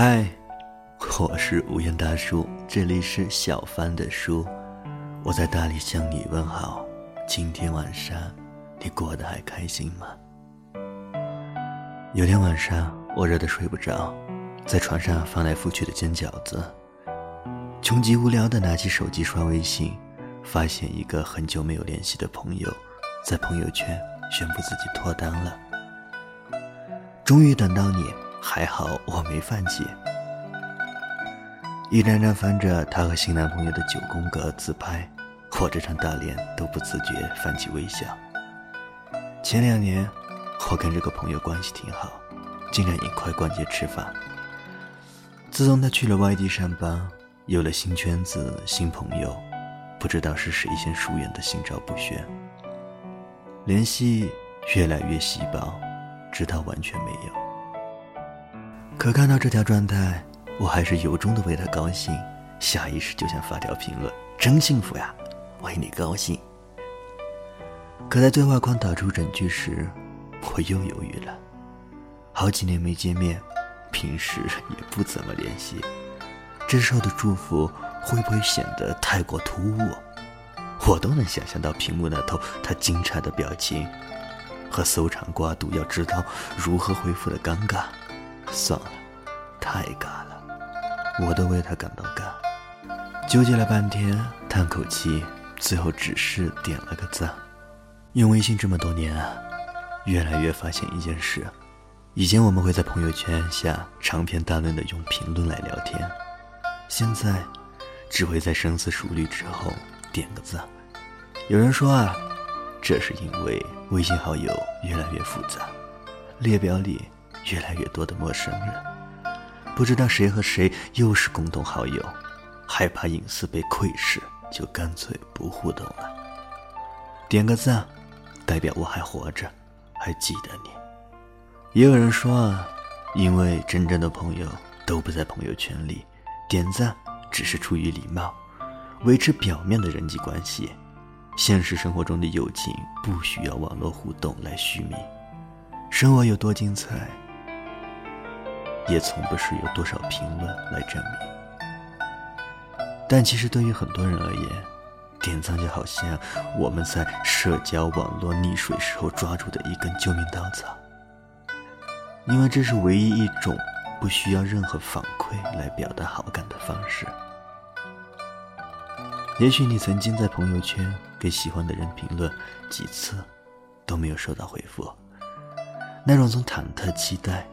嗨，我是无言大叔，这里是小帆的书，我在大理向你问好。今天晚上你过得还开心吗？有天晚上我热得睡不着，在床上翻来覆去的煎饺子，穷极无聊的拿起手机刷微信，发现一个很久没有联系的朋友，在朋友圈宣布自己脱单了。终于等到你，还好我没放弃。一张张翻着她和新男朋友的九宫格自拍，我这张大脸都不自觉泛起微笑。前两年，我跟这个朋友关系挺好，经常一块逛街吃饭。自从他去了外地上班，有了新圈子、新朋友，不知道是谁先疏远的，心照不宣，联系越来越稀薄。直到完全没有。可看到这条状态，我还是由衷的为他高兴，下意识就想发条评论：“真幸福呀，为你高兴。”可在对话框打出整句时，我又犹豫了。好几年没见面，平时也不怎么联系，这时候的祝福会不会显得太过突兀？我都能想象到屏幕那头他惊诧的表情。和搜肠刮肚，要知道如何回复的尴尬，算了，太尬了，我都为他感到尬。纠结了半天，叹口气，最后只是点了个赞。用微信这么多年啊，越来越发现一件事：以前我们会在朋友圈下长篇大论的用评论来聊天，现在只会在深思熟虑之后点个赞。有人说啊。这是因为微信好友越来越复杂，列表里越来越多的陌生人，不知道谁和谁又是共同好友，害怕隐私被窥视，就干脆不互动了。点个赞，代表我还活着，还记得你。也有人说啊，因为真正的朋友都不在朋友圈里，点赞只是出于礼貌，维持表面的人际关系。现实生活中的友情不需要网络互动来续命，生活有多精彩，也从不是有多少评论来证明。但其实对于很多人而言，点赞就好像我们在社交网络溺水时候抓住的一根救命稻草，因为这是唯一一种不需要任何反馈来表达好感的方式。也许你曾经在朋友圈给喜欢的人评论几次，都没有收到回复，那种从忐忑期待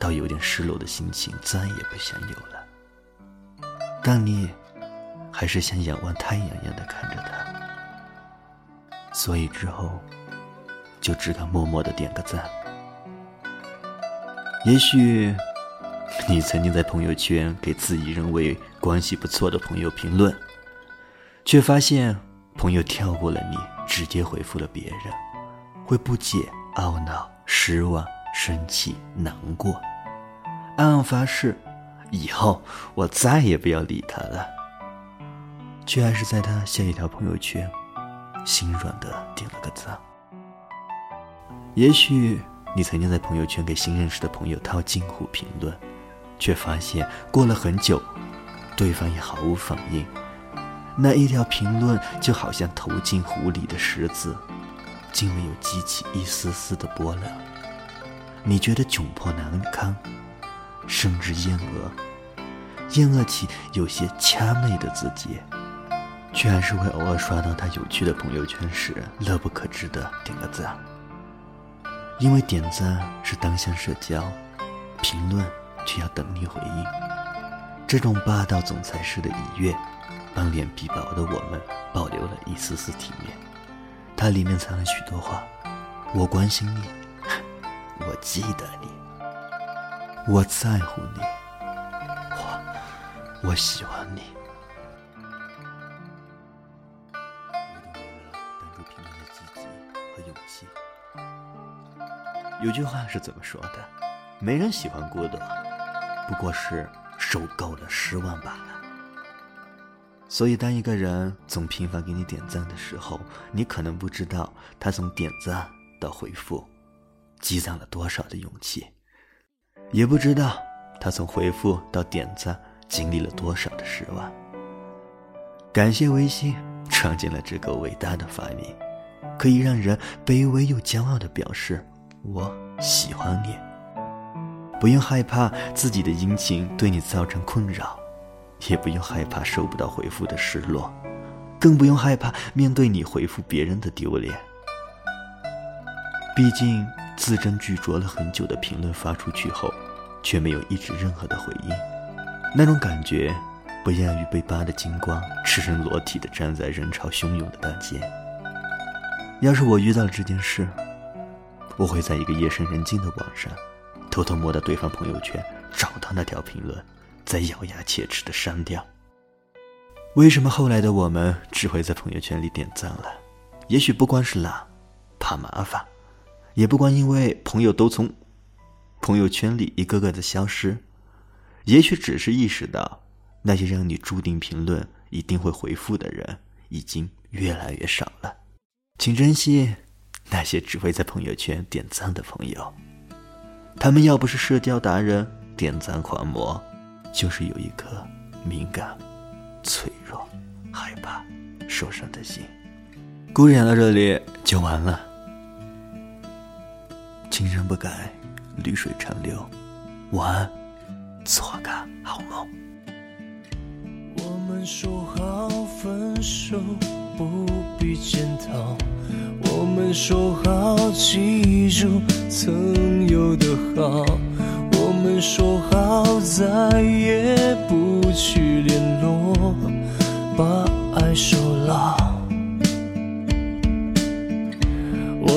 到有点失落的心情再也不想有了。但你还是像仰望太阳一样的看着他，所以之后就只敢默默的点个赞。也许你曾经在朋友圈给自己认为关系不错的朋友评论。却发现朋友跳过了你，直接回复了别人，会不解、懊恼、失望、生气、难过，暗暗发誓，以后我再也不要理他了。却还是在他下一条朋友圈，心软的点了个赞。也许你曾经在朋友圈给新认识的朋友套近乎评论，却发现过了很久，对方也毫无反应。那一条评论就好像投进湖里的石子，竟没有激起一丝丝的波澜。你觉得窘迫难堪，甚至厌恶，厌恶起有些掐妹的自己，却还是会偶尔刷到他有趣的朋友圈时，乐不可支的点个赞。因为点赞是单向社交，评论却要等你回应。这种霸道总裁式的愉悦。帮脸皮薄的我们保留了一丝丝体面，它里面藏了许多话。我关心你，我记得你，我在乎你，我我喜欢你。有句话是怎么说的？没人喜欢孤独，不过是受够了失望罢了。所以，当一个人总频繁给你点赞的时候，你可能不知道他从点赞到回复，积攒了多少的勇气，也不知道他从回复到点赞经历了多少的失望。感谢微信创建了这个伟大的发明，可以让人卑微又骄傲地表示我喜欢你，不用害怕自己的殷勤对你造成困扰，也不用害怕收不到回复的失落，更不用害怕面对你回复别人的丢脸。毕竟。字斟句酌了很久的评论发出去后，却没有一直任何的回应，那种感觉不亚于被扒的精光赤身裸体的站在人潮汹涌的大街。要是我遇到了这件事，我会在一个夜深人静的晚上，偷偷摸到对方朋友圈，找到那条评论，再咬牙切齿的删掉。为什么后来的我们只会在朋友圈里点赞了？也许不光是懒，怕麻烦。也不光因为朋友都从朋友圈里一个个的消失，也许只是意识到那些让你注定评论一定会回复的人已经越来越少了，请珍惜那些只会在朋友圈点赞的朋友，他们要不是社交达人、点赞狂魔，就是有一颗敏感、脆弱、害怕受伤的心。故事讲到这里就完了。青山不改，绿水长流。晚安，做个好梦。我们说好分手不必检讨，我们说好记住曾有的好，我们说好再也不去联络，把爱收牢。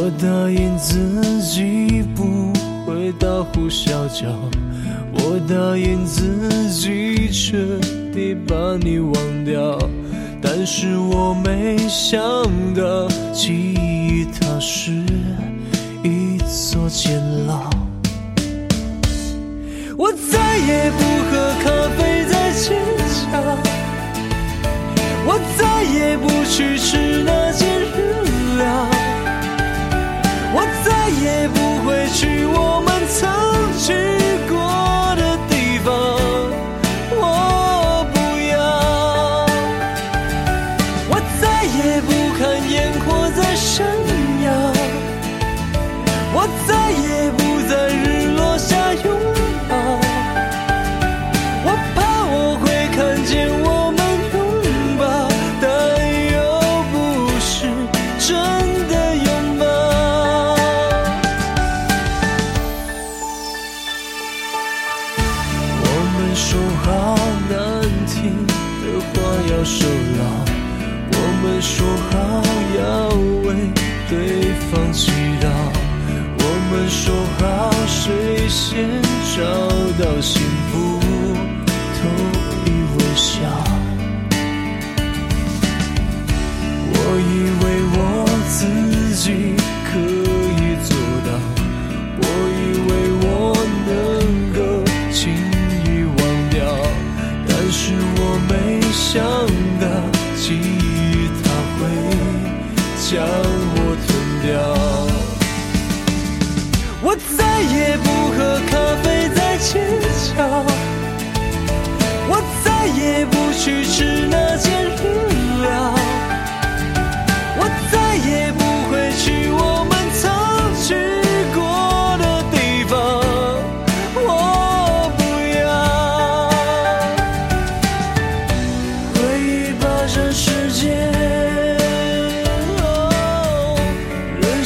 我答应自己不会大呼小叫，我答应自己彻底把你忘掉，但是我没想到记忆它是一座监牢。我再也不喝咖啡在街角，我再也不去吃那间日料。也不会去我们曾经找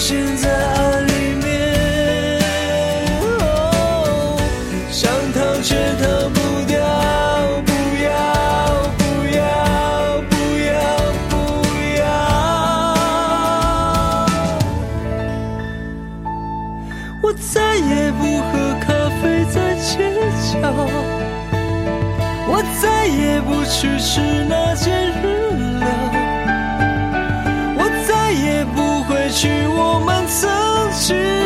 陷在爱里面，哦想逃却逃不掉，不要，不要，不要，不要。我再也不喝咖啡在街角，我再也不去吃那间日料，去我们曾去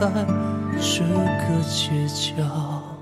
在这个街角。